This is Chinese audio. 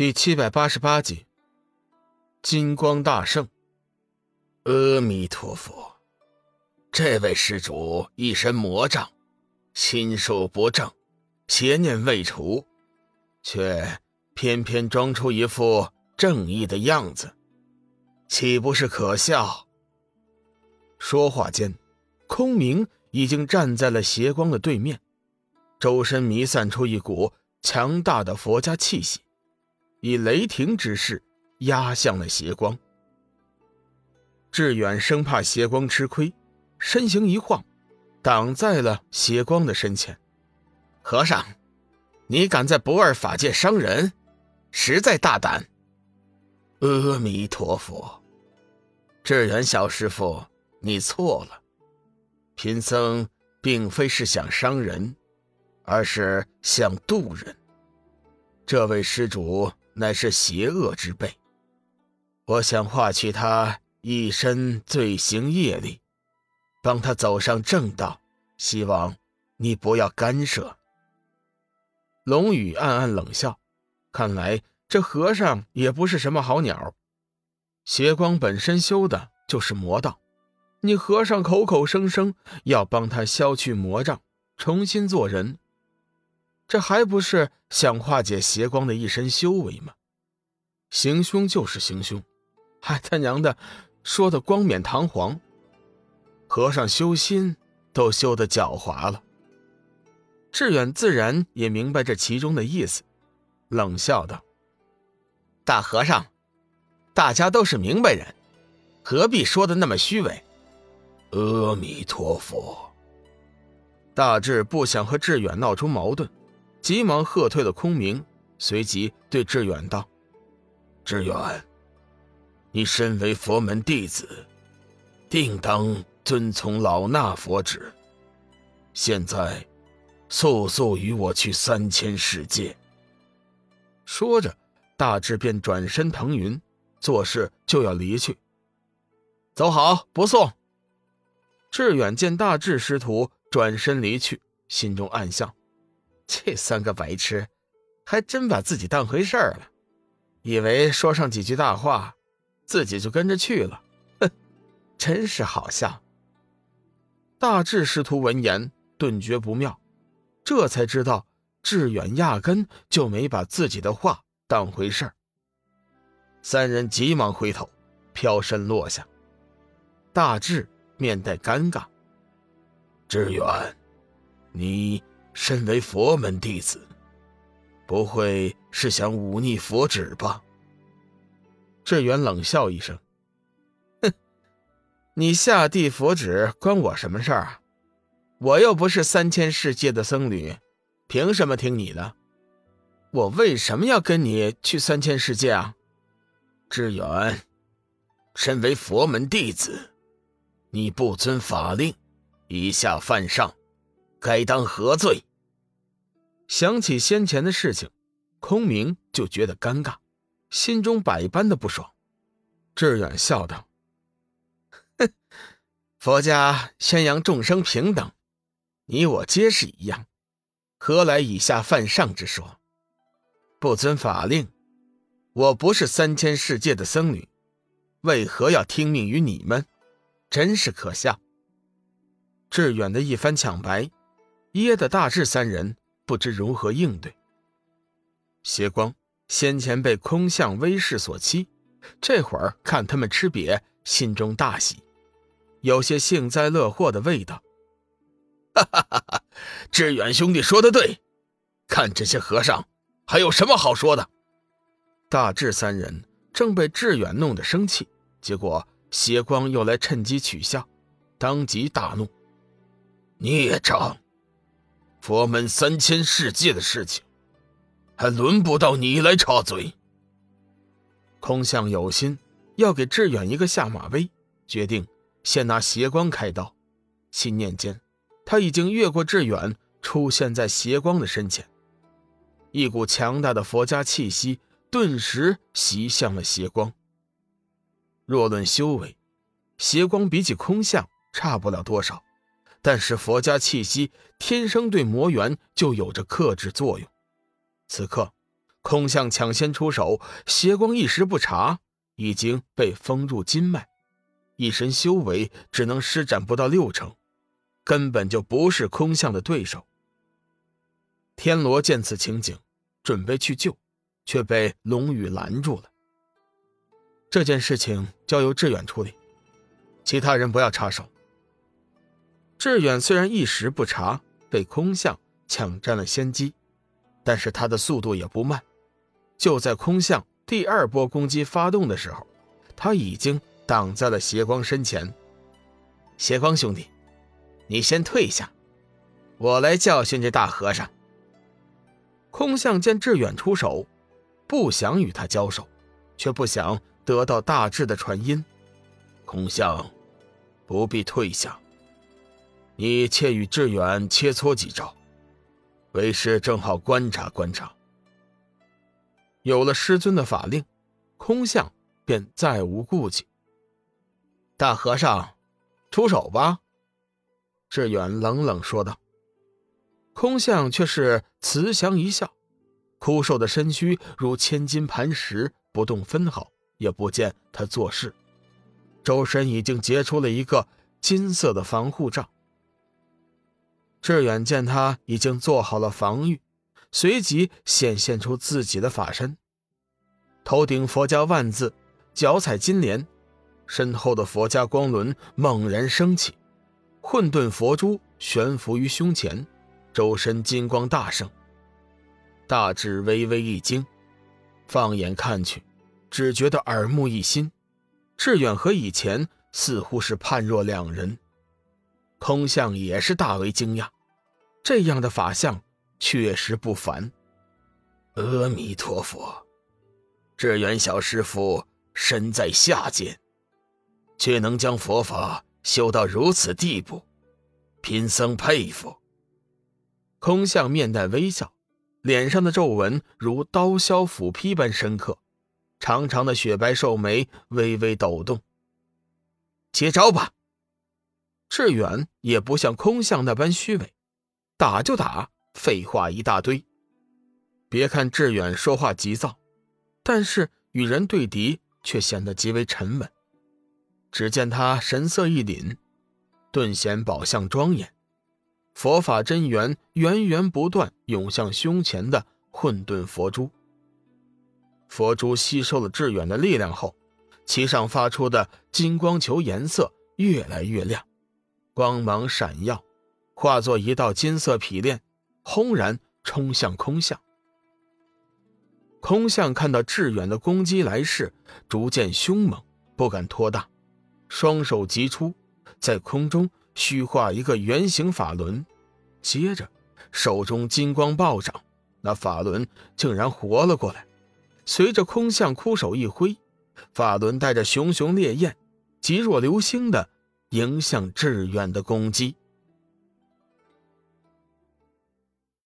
第七百八十八集，金光大圣。阿弥陀佛，这位施主一身魔障，心术不正，邪念未除，却偏偏装出一副正义的样子，岂不是可笑？说话间，空明已经站在了邪光的对面，周身弥散出一股强大的佛家气息。以雷霆之势压向了邪光。志远生怕邪光吃亏，身形一晃，挡在了邪光的身前。和尚，你敢在不二法界伤人，实在大胆！阿弥陀佛，志远小师傅，你错了。贫僧并非是想伤人，而是想渡人。这位施主。乃是邪恶之辈，我想化去他一身罪行业力，帮他走上正道。希望你不要干涉。龙宇暗暗冷笑，看来这和尚也不是什么好鸟。邪光本身修的就是魔道，你和尚口口声声要帮他消去魔障，重新做人。这还不是想化解邪光的一身修为吗？行凶就是行凶，还他娘的说的光冕堂皇。和尚修心都修的狡猾了。志远自然也明白这其中的意思，冷笑道：“大和尚，大家都是明白人，何必说的那么虚伪？”阿弥陀佛。大智不想和志远闹出矛盾。急忙喝退了空明，随即对志远道：“志远，你身为佛门弟子，定当遵从老衲佛旨。现在，速速与我去三千世界。”说着，大智便转身腾云，作势就要离去。走好，不送。志远见大智师徒转身离去，心中暗笑。这三个白痴，还真把自己当回事儿了，以为说上几句大话，自己就跟着去了。哼，真是好笑。大智师徒闻言顿觉不妙，这才知道志远压根就没把自己的话当回事儿。三人急忙回头，飘身落下。大智面带尴尬：“志远，你……”身为佛门弟子，不会是想忤逆佛旨吧？志远冷笑一声：“哼，你下地佛旨关我什么事儿啊？我又不是三千世界的僧侣，凭什么听你的？我为什么要跟你去三千世界啊？”志远，身为佛门弟子，你不遵法令，以下犯上。该当何罪？想起先前的事情，空明就觉得尴尬，心中百般的不爽。志远笑道：“哼，佛家宣扬众生平等，你我皆是一样，何来以下犯上之说？不遵法令，我不是三千世界的僧侣，为何要听命于你们？真是可笑。”志远的一番抢白。噎得大智三人不知如何应对。邪光先前被空相威势所欺，这会儿看他们吃瘪，心中大喜，有些幸灾乐祸的味道。哈哈哈哈！志远兄弟说的对，看这些和尚还有什么好说的？大智三人正被志远弄得生气，结果邪光又来趁机取笑，当即大怒：孽障！佛门三千世界的事情，还轮不到你来插嘴。空相有心要给志远一个下马威，决定先拿邪光开刀。心念间，他已经越过志远，出现在邪光的身前。一股强大的佛家气息顿时袭向了邪光。若论修为，邪光比起空相差不了多少。但是佛家气息天生对魔元就有着克制作用。此刻，空相抢先出手，邪光一时不察，已经被封入筋脉，一身修为只能施展不到六成，根本就不是空相的对手。天罗见此情景，准备去救，却被龙宇拦住了。这件事情交由志远处理，其他人不要插手。志远虽然一时不察，被空相抢占了先机，但是他的速度也不慢。就在空相第二波攻击发动的时候，他已经挡在了邪光身前。邪光兄弟，你先退下，我来教训这大和尚。空相见志远出手，不想与他交手，却不想得到大智的传音。空相，不必退下。你且与志远切磋几招，为师正好观察观察。有了师尊的法令，空相便再无顾忌。大和尚，出手吧！志远冷冷说道。空相却是慈祥一笑，枯瘦的身躯如千金磐石，不动分毫，也不见他做事。周身已经结出了一个金色的防护罩。志远见他已经做好了防御。随即显现出自己的法身，头顶佛家万字，脚踩金莲，身后的佛家光轮猛然升起，混沌佛珠悬浮于胸前，周身金光大盛。大智微微一惊，放眼看去，只觉得耳目一新，志远和以前似乎是判若两人。空相也是大为惊讶，这样的法相。确实不凡。阿弥陀佛，智远小师傅身在下界，却能将佛法修到如此地步，贫僧佩服。空相面带微笑，脸上的皱纹如刀削斧劈般深刻，长长的雪白瘦眉微微抖动。接招吧！志远也不像空相那般虚伪，打就打。废话一大堆。别看志远说话急躁，但是与人对敌却显得极为沉稳。只见他神色一凛，顿显宝相庄严，佛法真元源源不断涌向胸前的混沌佛珠。佛珠吸收了志远的力量后，其上发出的金光球颜色越来越亮，光芒闪耀，化作一道金色匹链。轰然冲向空相，空相看到致远的攻击来势逐渐凶猛，不敢托大，双手急出，在空中虚化一个圆形法轮，接着手中金光暴涨，那法轮竟然活了过来。随着空相枯手一挥，法轮带着熊熊烈焰，急若流星的迎向志远的攻击。